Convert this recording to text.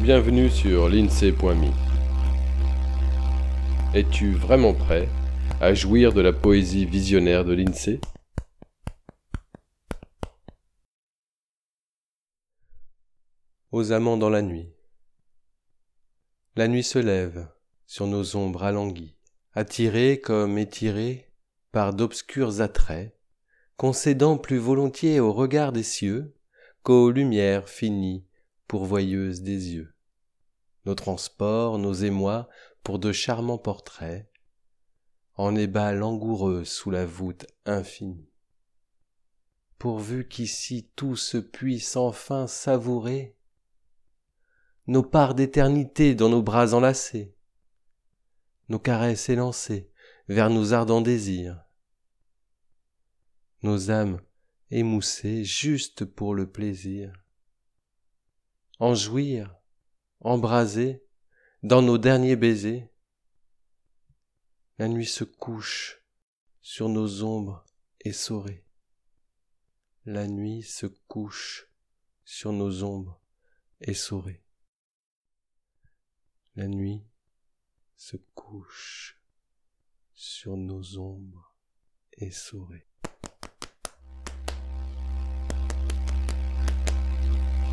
Bienvenue sur l'INSEE.me. Es-tu vraiment prêt à jouir de la poésie visionnaire de l'INSEE? Aux amants dans la nuit. La nuit se lève sur nos ombres alanguies, attirées comme étirées par d'obscurs attraits, concédant plus volontiers au regard des cieux qu'aux lumières finies pourvoyeuses des yeux. Nos transports, nos émois pour de charmants portraits, en ébats langoureux sous la voûte infinie. Pourvu qu'ici tout se puisse enfin savourer, nos parts d'éternité dans nos bras enlacés, nos caresses élancées vers nos ardents désirs, nos âmes émoussées juste pour le plaisir, en jouir, embraser, dans nos derniers baisers, la nuit se couche sur nos ombres essorées. La nuit se couche sur nos ombres essorées. La nuit se couche sur nos ombres essorées.